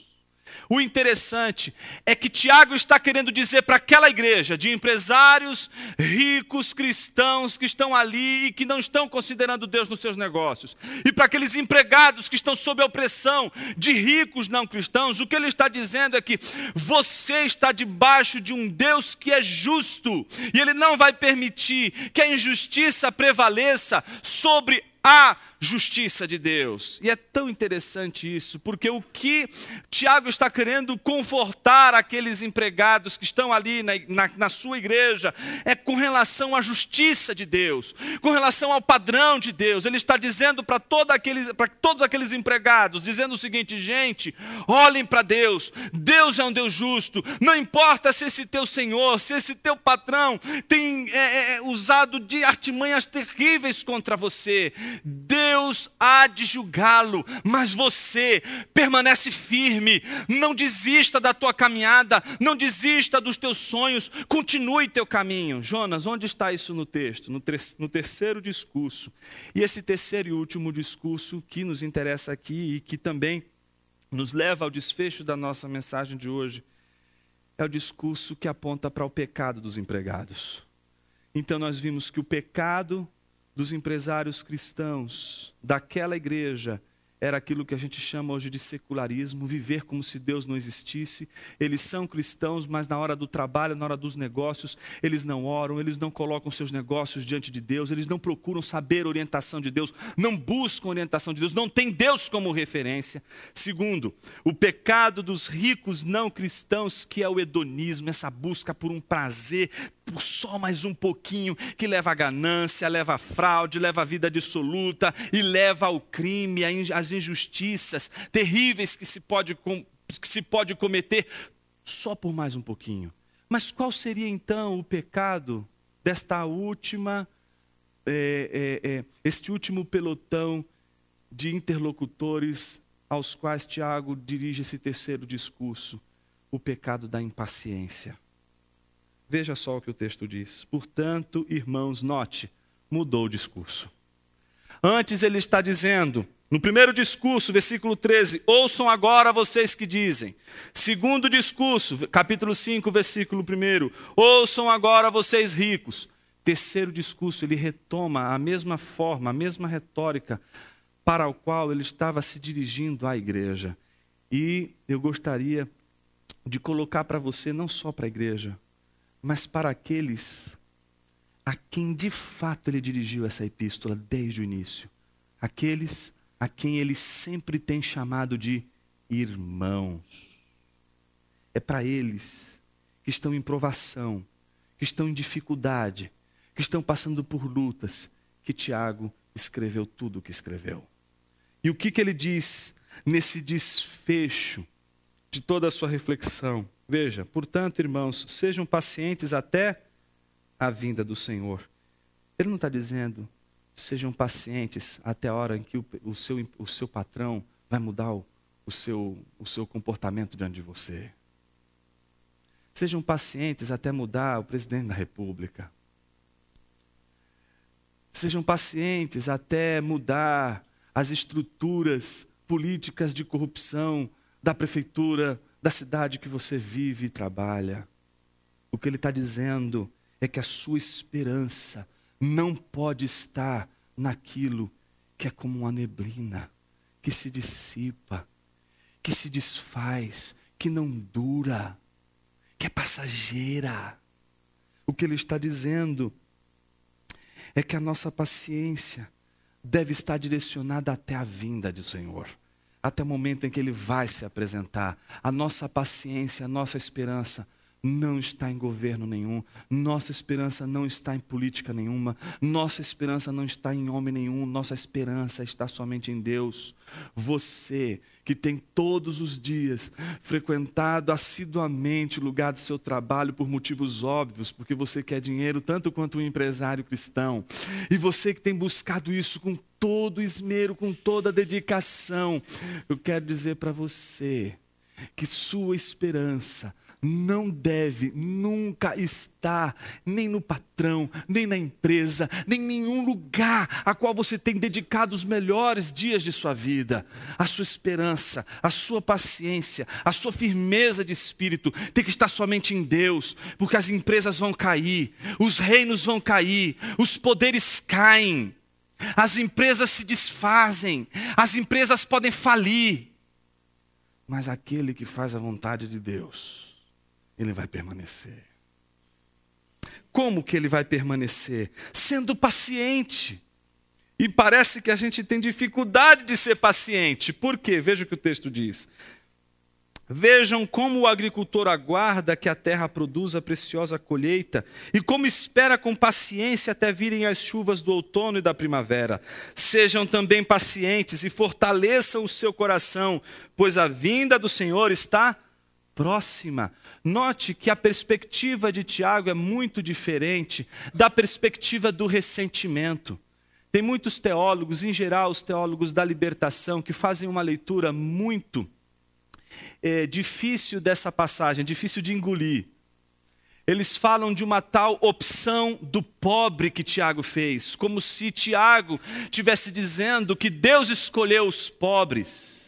O interessante é que Tiago está querendo dizer para aquela igreja de empresários ricos cristãos que estão ali e que não estão considerando Deus nos seus negócios, e para aqueles empregados que estão sob a opressão de ricos não cristãos, o que ele está dizendo é que você está debaixo de um Deus que é justo, e ele não vai permitir que a injustiça prevaleça sobre a justiça de Deus. E é tão interessante isso, porque o que Tiago está querendo confortar aqueles empregados que estão ali na, na, na, sua igreja é com relação à justiça de Deus, com relação ao padrão de Deus. Ele está dizendo para todos aqueles empregados, dizendo o seguinte: gente, olhem para Deus, Deus é um Deus justo, não importa se esse teu senhor, se esse teu patrão tem é, é, é usado de artimanhas terríveis contra você, Deus há de julgá-lo, mas você permanece firme, não desista da tua caminhada, não desista dos teus sonhos, continue teu caminho. Jonas, onde está isso no texto? No, no terceiro discurso. E esse terceiro e último discurso que nos interessa aqui e que também nos leva ao desfecho da nossa mensagem de hoje, é o discurso que aponta para o pecado dos empregados. Então nós vimos que o pecado dos empresários cristãos daquela igreja era aquilo que a gente chama hoje de secularismo, viver como se Deus não existisse. Eles são cristãos, mas na hora do trabalho, na hora dos negócios, eles não oram, eles não colocam seus negócios diante de Deus, eles não procuram saber orientação de Deus, não buscam orientação de Deus, não tem Deus como referência. Segundo, o pecado dos ricos não cristãos, que é o hedonismo, essa busca por um prazer por só mais um pouquinho, que leva à ganância, leva à fraude, leva à vida dissoluta e leva ao crime, às injustiças terríveis que se pode, que se pode cometer só por mais um pouquinho. Mas qual seria então o pecado desta última, é, é, é, este último pelotão de interlocutores aos quais Tiago dirige esse terceiro discurso? O pecado da impaciência. Veja só o que o texto diz. Portanto, irmãos, note, mudou o discurso. Antes ele está dizendo, no primeiro discurso, versículo 13: Ouçam agora vocês que dizem. Segundo discurso, capítulo 5, versículo 1: Ouçam agora vocês ricos. Terceiro discurso, ele retoma a mesma forma, a mesma retórica para o qual ele estava se dirigindo à igreja. E eu gostaria de colocar para você, não só para a igreja, mas para aqueles a quem de fato ele dirigiu essa epístola desde o início, aqueles a quem ele sempre tem chamado de irmãos. É para eles que estão em provação, que estão em dificuldade, que estão passando por lutas, que Tiago escreveu tudo o que escreveu. E o que, que ele diz nesse desfecho de toda a sua reflexão? Veja, portanto, irmãos, sejam pacientes até a vinda do Senhor. Ele não está dizendo, sejam pacientes até a hora em que o, o, seu, o seu patrão vai mudar o, o, seu, o seu comportamento diante de você. Sejam pacientes até mudar o presidente da República. Sejam pacientes até mudar as estruturas políticas de corrupção da prefeitura da cidade que você vive e trabalha. O que ele está dizendo é que a sua esperança não pode estar naquilo que é como uma neblina, que se dissipa, que se desfaz, que não dura, que é passageira. O que ele está dizendo é que a nossa paciência deve estar direcionada até a vinda do Senhor até o momento em que ele vai se apresentar. A nossa paciência, a nossa esperança não está em governo nenhum, nossa esperança não está em política nenhuma, nossa esperança não está em homem nenhum, nossa esperança está somente em Deus. Você que tem todos os dias frequentado assiduamente o lugar do seu trabalho por motivos óbvios, porque você quer dinheiro tanto quanto um empresário cristão, e você que tem buscado isso com todo esmero, com toda dedicação, eu quero dizer para você que sua esperança não deve nunca estar nem no patrão, nem na empresa, nem em nenhum lugar a qual você tem dedicado os melhores dias de sua vida. A sua esperança, a sua paciência, a sua firmeza de espírito tem que estar somente em Deus, porque as empresas vão cair, os reinos vão cair, os poderes caem. As empresas se desfazem, as empresas podem falir, mas aquele que faz a vontade de Deus, ele vai permanecer. Como que ele vai permanecer? Sendo paciente. E parece que a gente tem dificuldade de ser paciente. Por quê? Veja o que o texto diz. Vejam como o agricultor aguarda que a terra produza a preciosa colheita e como espera com paciência até virem as chuvas do outono e da primavera. Sejam também pacientes e fortaleçam o seu coração, pois a vinda do Senhor está próxima. Note que a perspectiva de Tiago é muito diferente da perspectiva do ressentimento. Tem muitos teólogos, em geral os teólogos da libertação, que fazem uma leitura muito é, difícil dessa passagem, difícil de engolir. Eles falam de uma tal opção do pobre que Tiago fez, como se Tiago tivesse dizendo que Deus escolheu os pobres.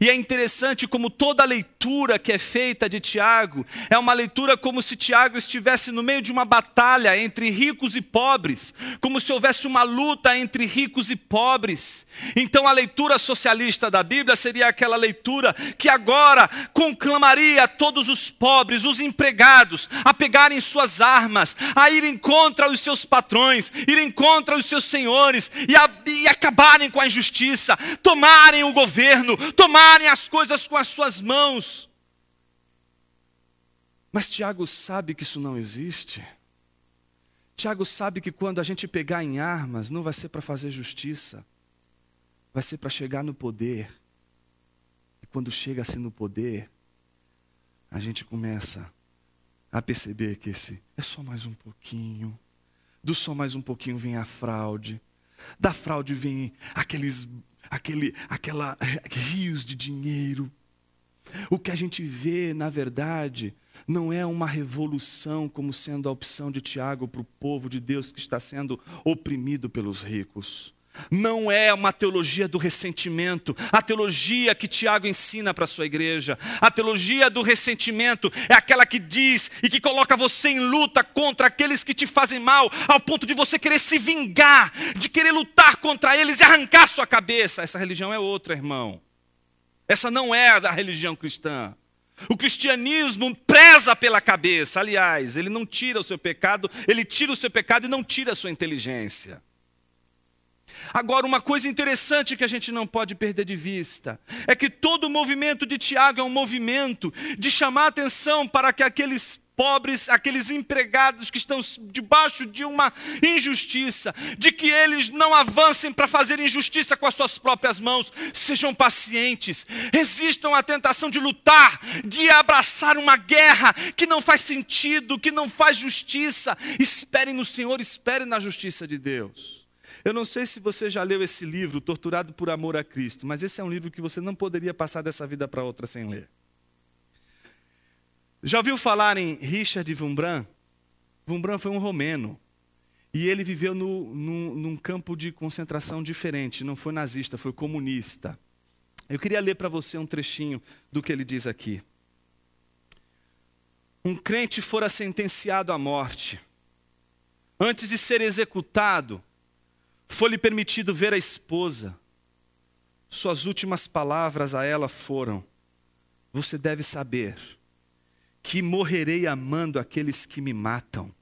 E é interessante como toda leitura que é feita de Tiago é uma leitura como se Tiago estivesse no meio de uma batalha entre ricos e pobres, como se houvesse uma luta entre ricos e pobres. Então a leitura socialista da Bíblia seria aquela leitura que agora conclamaria todos os pobres, os empregados, a pegarem suas armas, a irem contra os seus patrões, irem contra os seus senhores e, a, e acabarem com a injustiça, tomarem o governo, tomarem as coisas com as suas mãos. Mas Tiago sabe que isso não existe. Tiago sabe que quando a gente pegar em armas, não vai ser para fazer justiça, vai ser para chegar no poder. E quando chega assim no poder, a gente começa a perceber que esse é só mais um pouquinho. Do só mais um pouquinho vem a fraude. Da fraude vem aqueles aquele, aquela rios de dinheiro. O que a gente vê, na verdade, não é uma revolução como sendo a opção de Tiago para o povo de Deus que está sendo oprimido pelos ricos. Não é uma teologia do ressentimento, a teologia que Tiago ensina para a sua igreja. A teologia do ressentimento é aquela que diz e que coloca você em luta contra aqueles que te fazem mal, ao ponto de você querer se vingar, de querer lutar contra eles e arrancar sua cabeça. Essa religião é outra, irmão. Essa não é a religião cristã. O cristianismo preza pela cabeça, aliás, ele não tira o seu pecado, ele tira o seu pecado e não tira a sua inteligência. Agora, uma coisa interessante que a gente não pode perder de vista é que todo o movimento de Tiago é um movimento de chamar atenção para que aqueles pobres, aqueles empregados que estão debaixo de uma injustiça, de que eles não avancem para fazer injustiça com as suas próprias mãos, sejam pacientes, resistam à tentação de lutar, de abraçar uma guerra que não faz sentido, que não faz justiça. Esperem no Senhor, esperem na justiça de Deus. Eu não sei se você já leu esse livro, Torturado por Amor a Cristo, mas esse é um livro que você não poderia passar dessa vida para outra sem ler. Já ouviu falar em Richard Vumbran? Vumbran foi um romeno. E ele viveu no, no, num campo de concentração diferente, não foi nazista, foi comunista. Eu queria ler para você um trechinho do que ele diz aqui. Um crente fora sentenciado à morte. Antes de ser executado, foi-lhe permitido ver a esposa. Suas últimas palavras a ela foram: Você deve saber que morrerei amando aqueles que me matam.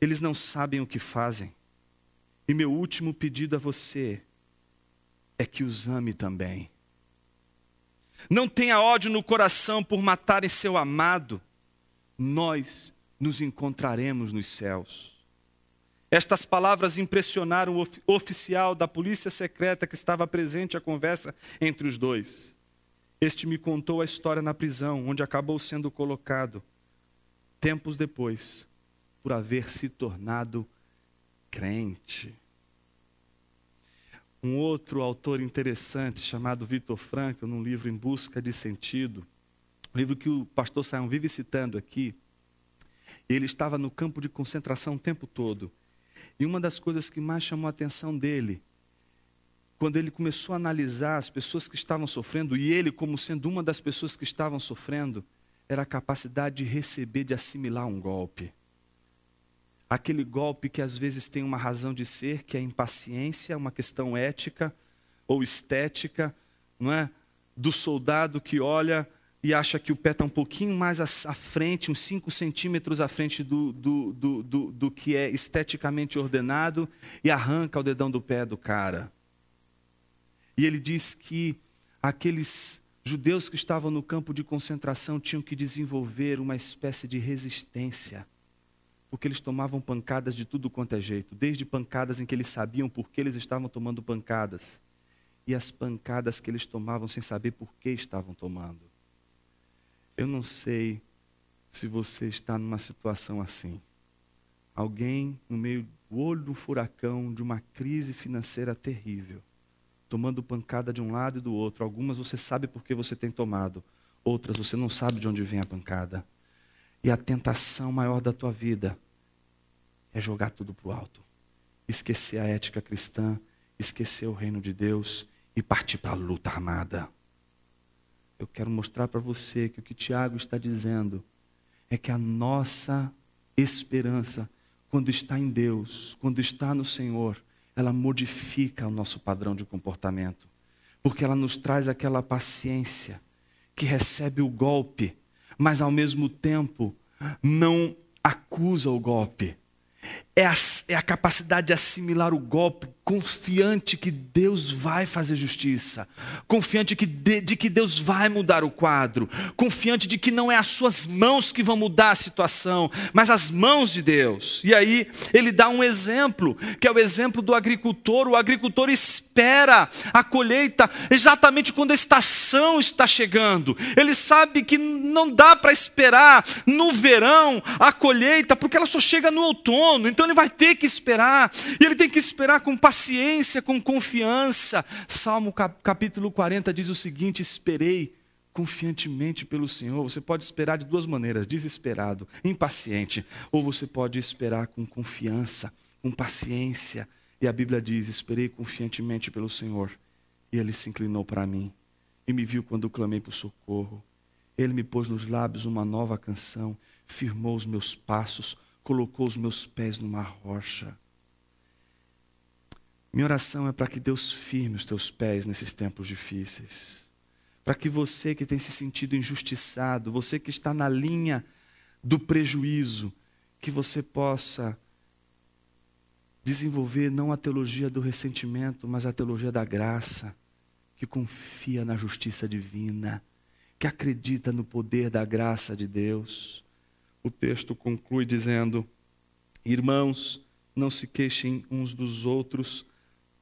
Eles não sabem o que fazem. E meu último pedido a você é que os ame também. Não tenha ódio no coração por matarem seu amado, nós nos encontraremos nos céus. Estas palavras impressionaram o oficial da polícia secreta que estava presente à conversa entre os dois. Este me contou a história na prisão, onde acabou sendo colocado, tempos depois, por haver se tornado crente. Um outro autor interessante, chamado Vitor Frankl, num livro Em Busca de Sentido, um livro que o pastor Saião vive citando aqui, ele estava no campo de concentração o tempo todo. E uma das coisas que mais chamou a atenção dele, quando ele começou a analisar as pessoas que estavam sofrendo, e ele, como sendo uma das pessoas que estavam sofrendo, era a capacidade de receber, de assimilar um golpe. Aquele golpe que às vezes tem uma razão de ser, que é a impaciência, uma questão ética ou estética, não é? Do soldado que olha e acha que o pé está um pouquinho mais à frente, uns 5 centímetros à frente do, do, do, do, do que é esteticamente ordenado, e arranca o dedão do pé do cara. E ele diz que aqueles judeus que estavam no campo de concentração tinham que desenvolver uma espécie de resistência, porque eles tomavam pancadas de tudo quanto é jeito, desde pancadas em que eles sabiam por que eles estavam tomando pancadas, e as pancadas que eles tomavam sem saber por que estavam tomando. Eu não sei se você está numa situação assim. Alguém no meio do olho do furacão, de uma crise financeira terrível, tomando pancada de um lado e do outro. Algumas você sabe por que você tem tomado, outras você não sabe de onde vem a pancada. E a tentação maior da tua vida é jogar tudo para o alto, esquecer a ética cristã, esquecer o reino de Deus e partir para a luta armada eu quero mostrar para você que o que Tiago está dizendo é que a nossa esperança, quando está em Deus, quando está no Senhor, ela modifica o nosso padrão de comportamento, porque ela nos traz aquela paciência que recebe o golpe, mas ao mesmo tempo não acusa o golpe, é a, é a capacidade de assimilar o golpe, confiante que Deus vai fazer justiça, confiante que de, de, que Deus vai mudar o quadro, confiante de que não é as suas mãos que vão mudar a situação, mas as mãos de Deus. E aí ele dá um exemplo, que é o exemplo do agricultor. O agricultor espera a colheita exatamente quando a estação está chegando. Ele sabe que não dá para esperar no verão a colheita, porque ela só chega no outono. Então ele vai ter que esperar, e ele tem que esperar com paciência, com confiança. Salmo capítulo 40 diz o seguinte: Esperei confiantemente pelo Senhor. Você pode esperar de duas maneiras: desesperado, impaciente, ou você pode esperar com confiança, com paciência. E a Bíblia diz: Esperei confiantemente pelo Senhor, e ele se inclinou para mim e me viu quando clamei por socorro. Ele me pôs nos lábios uma nova canção, firmou os meus passos colocou os meus pés numa rocha. Minha oração é para que Deus firme os teus pés nesses tempos difíceis. Para que você que tem se sentido injustiçado, você que está na linha do prejuízo, que você possa desenvolver não a teologia do ressentimento, mas a teologia da graça, que confia na justiça divina, que acredita no poder da graça de Deus o texto conclui dizendo: Irmãos, não se queixem uns dos outros,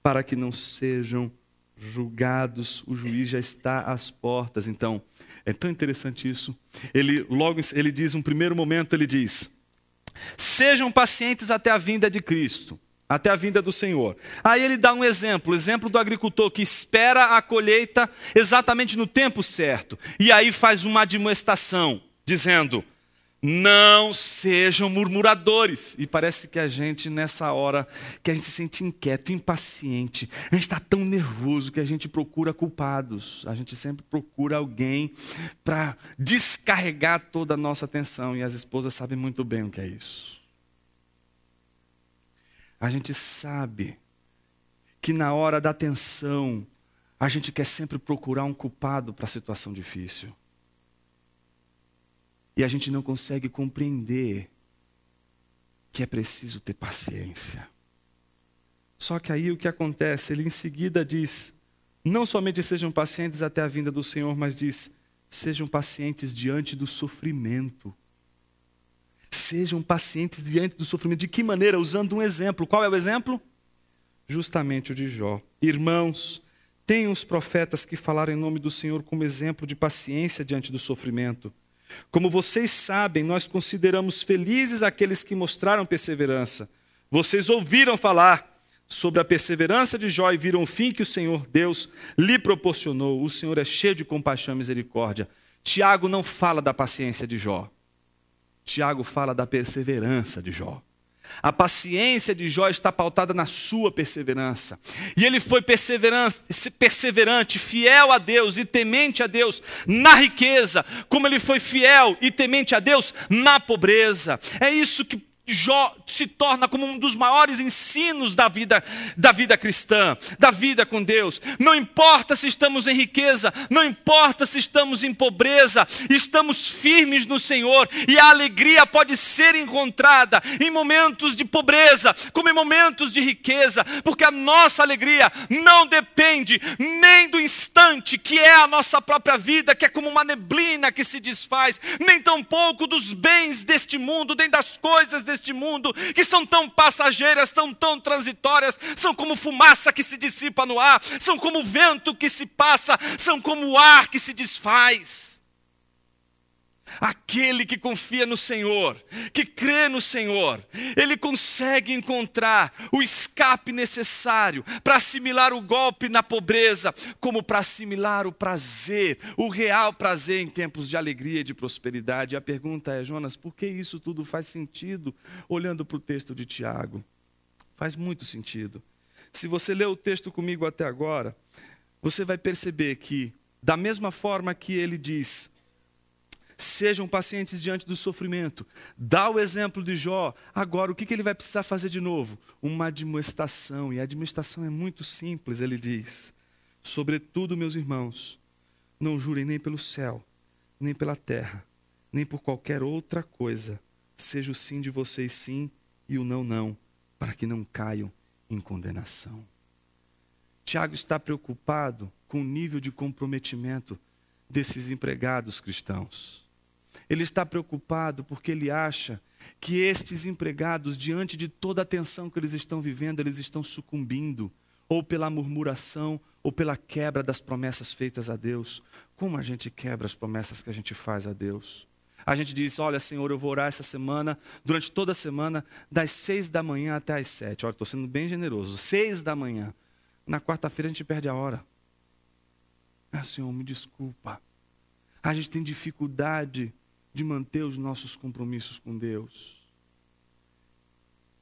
para que não sejam julgados, o juiz já está às portas. Então, é tão interessante isso. Ele logo ele diz um primeiro momento ele diz: Sejam pacientes até a vinda de Cristo, até a vinda do Senhor. Aí ele dá um exemplo, exemplo do agricultor que espera a colheita exatamente no tempo certo. E aí faz uma admoestação, dizendo: não sejam murmuradores. E parece que a gente, nessa hora, que a gente se sente inquieto, impaciente, a gente está tão nervoso que a gente procura culpados. A gente sempre procura alguém para descarregar toda a nossa atenção. E as esposas sabem muito bem o que é isso. A gente sabe que na hora da tensão, a gente quer sempre procurar um culpado para a situação difícil. E a gente não consegue compreender que é preciso ter paciência. Só que aí o que acontece? Ele em seguida diz: não somente sejam pacientes até a vinda do Senhor, mas diz: sejam pacientes diante do sofrimento. Sejam pacientes diante do sofrimento. De que maneira? Usando um exemplo. Qual é o exemplo? Justamente o de Jó. Irmãos, tenham os profetas que falaram em nome do Senhor como exemplo de paciência diante do sofrimento. Como vocês sabem, nós consideramos felizes aqueles que mostraram perseverança. Vocês ouviram falar sobre a perseverança de Jó e viram o fim que o Senhor Deus lhe proporcionou. O Senhor é cheio de compaixão e misericórdia. Tiago não fala da paciência de Jó. Tiago fala da perseverança de Jó. A paciência de Jó está pautada na sua perseverança. E ele foi perseverante, fiel a Deus e temente a Deus na riqueza, como ele foi fiel e temente a Deus na pobreza. É isso que Jó se torna como um dos maiores ensinos da vida, da vida cristã, da vida com Deus. Não importa se estamos em riqueza, não importa se estamos em pobreza, estamos firmes no Senhor e a alegria pode ser encontrada em momentos de pobreza, como em momentos de riqueza, porque a nossa alegria não depende nem do instante que é a nossa própria vida, que é como uma neblina que se desfaz, nem tampouco dos bens deste mundo, nem das coisas deste deste mundo, que são tão passageiras, tão, tão transitórias, são como fumaça que se dissipa no ar, são como vento que se passa, são como ar que se desfaz. Aquele que confia no Senhor, que crê no Senhor, ele consegue encontrar o escape necessário para assimilar o golpe na pobreza, como para assimilar o prazer, o real prazer em tempos de alegria e de prosperidade. E a pergunta é, Jonas, por que isso tudo faz sentido olhando para o texto de Tiago? Faz muito sentido. Se você ler o texto comigo até agora, você vai perceber que, da mesma forma que ele diz, Sejam pacientes diante do sofrimento. Dá o exemplo de Jó. Agora, o que ele vai precisar fazer de novo? Uma admoestação. E a admoestação é muito simples, ele diz. Sobretudo, meus irmãos, não jurem nem pelo céu, nem pela terra, nem por qualquer outra coisa. Seja o sim de vocês sim e o não não, para que não caiam em condenação. Tiago está preocupado com o nível de comprometimento desses empregados cristãos. Ele está preocupado porque ele acha que estes empregados, diante de toda a tensão que eles estão vivendo, eles estão sucumbindo, ou pela murmuração, ou pela quebra das promessas feitas a Deus. Como a gente quebra as promessas que a gente faz a Deus? A gente diz: Olha, Senhor, eu vou orar essa semana, durante toda a semana, das seis da manhã até as sete. Olha, estou sendo bem generoso. Seis da manhã. Na quarta-feira a gente perde a hora. Ah, Senhor, me desculpa. A gente tem dificuldade de manter os nossos compromissos com Deus.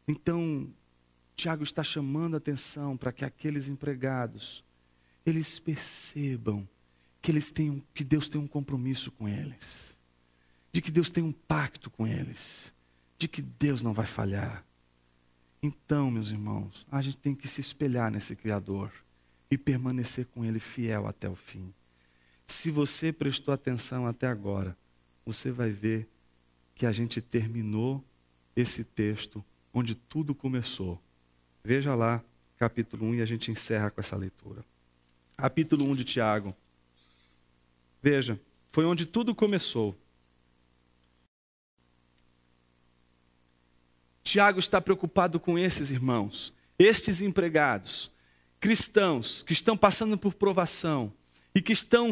Então, Tiago está chamando a atenção para que aqueles empregados eles percebam que eles têm que Deus tem um compromisso com eles, de que Deus tem um pacto com eles, de que Deus não vai falhar. Então, meus irmãos, a gente tem que se espelhar nesse Criador e permanecer com Ele fiel até o fim. Se você prestou atenção até agora, você vai ver que a gente terminou esse texto onde tudo começou. Veja lá, capítulo 1, e a gente encerra com essa leitura. Capítulo 1 de Tiago. Veja, foi onde tudo começou. Tiago está preocupado com esses irmãos, estes empregados, cristãos que estão passando por provação e que estão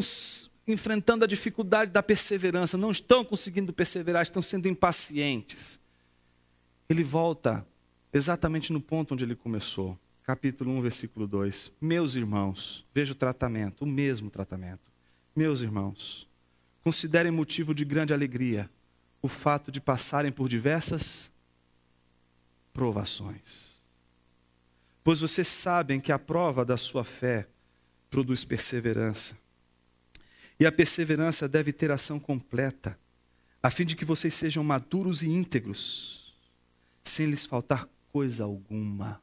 enfrentando a dificuldade da perseverança, não estão conseguindo perseverar, estão sendo impacientes. Ele volta exatamente no ponto onde ele começou. Capítulo 1, versículo 2. Meus irmãos, veja o tratamento, o mesmo tratamento. Meus irmãos, considerem motivo de grande alegria o fato de passarem por diversas provações. Pois vocês sabem que a prova da sua fé produz perseverança. E a perseverança deve ter ação completa, a fim de que vocês sejam maduros e íntegros, sem lhes faltar coisa alguma.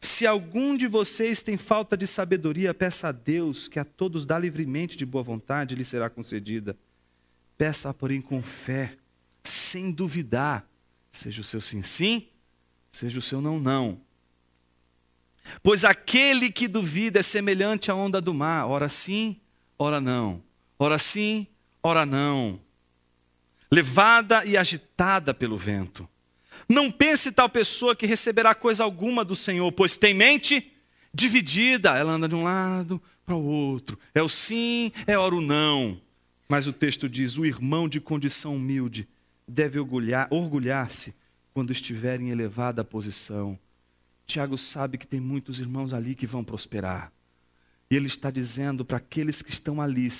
Se algum de vocês tem falta de sabedoria, peça a Deus, que a todos dá livremente de boa vontade, lhe será concedida. Peça, porém, com fé, sem duvidar, seja o seu sim, sim, seja o seu não, não. Pois aquele que duvida é semelhante à onda do mar, ora sim, ora não. Ora sim, ora não. levada e agitada pelo vento. Não pense tal pessoa que receberá coisa alguma do Senhor, pois tem mente dividida. Ela anda de um lado para o outro. É o sim, é o não. Mas o texto diz: o irmão de condição humilde deve orgulhar-se quando estiver em elevada posição. Tiago sabe que tem muitos irmãos ali que vão prosperar. E ele está dizendo para aqueles que estão ali,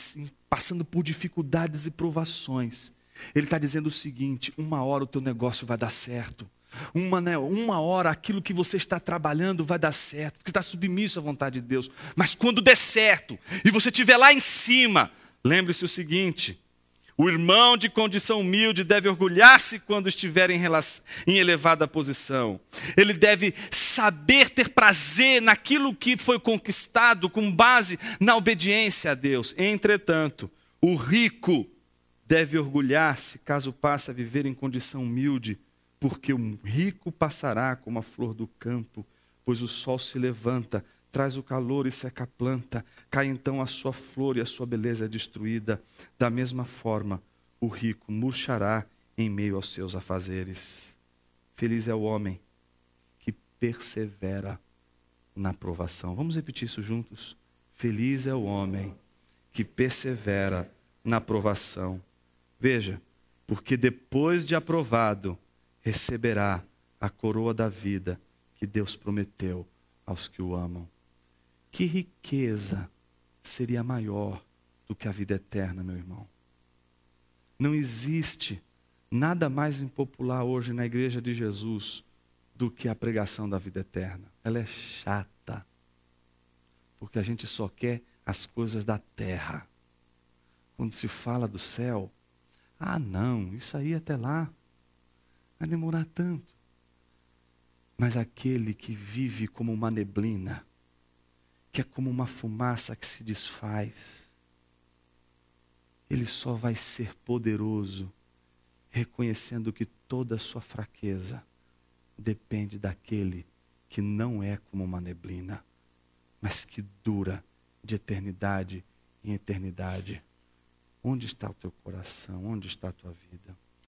passando por dificuldades e provações, ele está dizendo o seguinte: uma hora o teu negócio vai dar certo. Uma, né, uma hora aquilo que você está trabalhando vai dar certo, porque está submisso à vontade de Deus. Mas quando der certo e você estiver lá em cima, lembre-se o seguinte: o irmão de condição humilde deve orgulhar-se quando estiver em, em, elevada posição. Ele deve saber ter prazer naquilo que foi conquistado com base na obediência a Deus. Entretanto, o rico deve orgulhar-se caso passe a viver em condição humilde, porque o rico passará como a flor do campo, pois o sol se levanta traz o calor e seca a planta, cai então a sua flor e a sua beleza é destruída. Da mesma forma, o rico murchará em meio aos seus afazeres. Feliz é o homem que persevera na provação. Vamos repetir isso juntos? Feliz é o homem que persevera na provação. Veja, porque depois de aprovado, receberá a coroa da vida que Deus prometeu aos que o amam. Que riqueza seria maior do que a vida eterna, meu irmão? Não existe nada mais impopular hoje na igreja de Jesus do que a pregação da vida eterna. Ela é chata. Porque a gente só quer as coisas da terra. Quando se fala do céu, ah, não, isso aí até lá vai demorar tanto. Mas aquele que vive como uma neblina, que é como uma fumaça que se desfaz. Ele só vai ser poderoso reconhecendo que toda a sua fraqueza depende daquele que não é como uma neblina, mas que dura de eternidade em eternidade. Onde está o teu coração? Onde está a tua vida?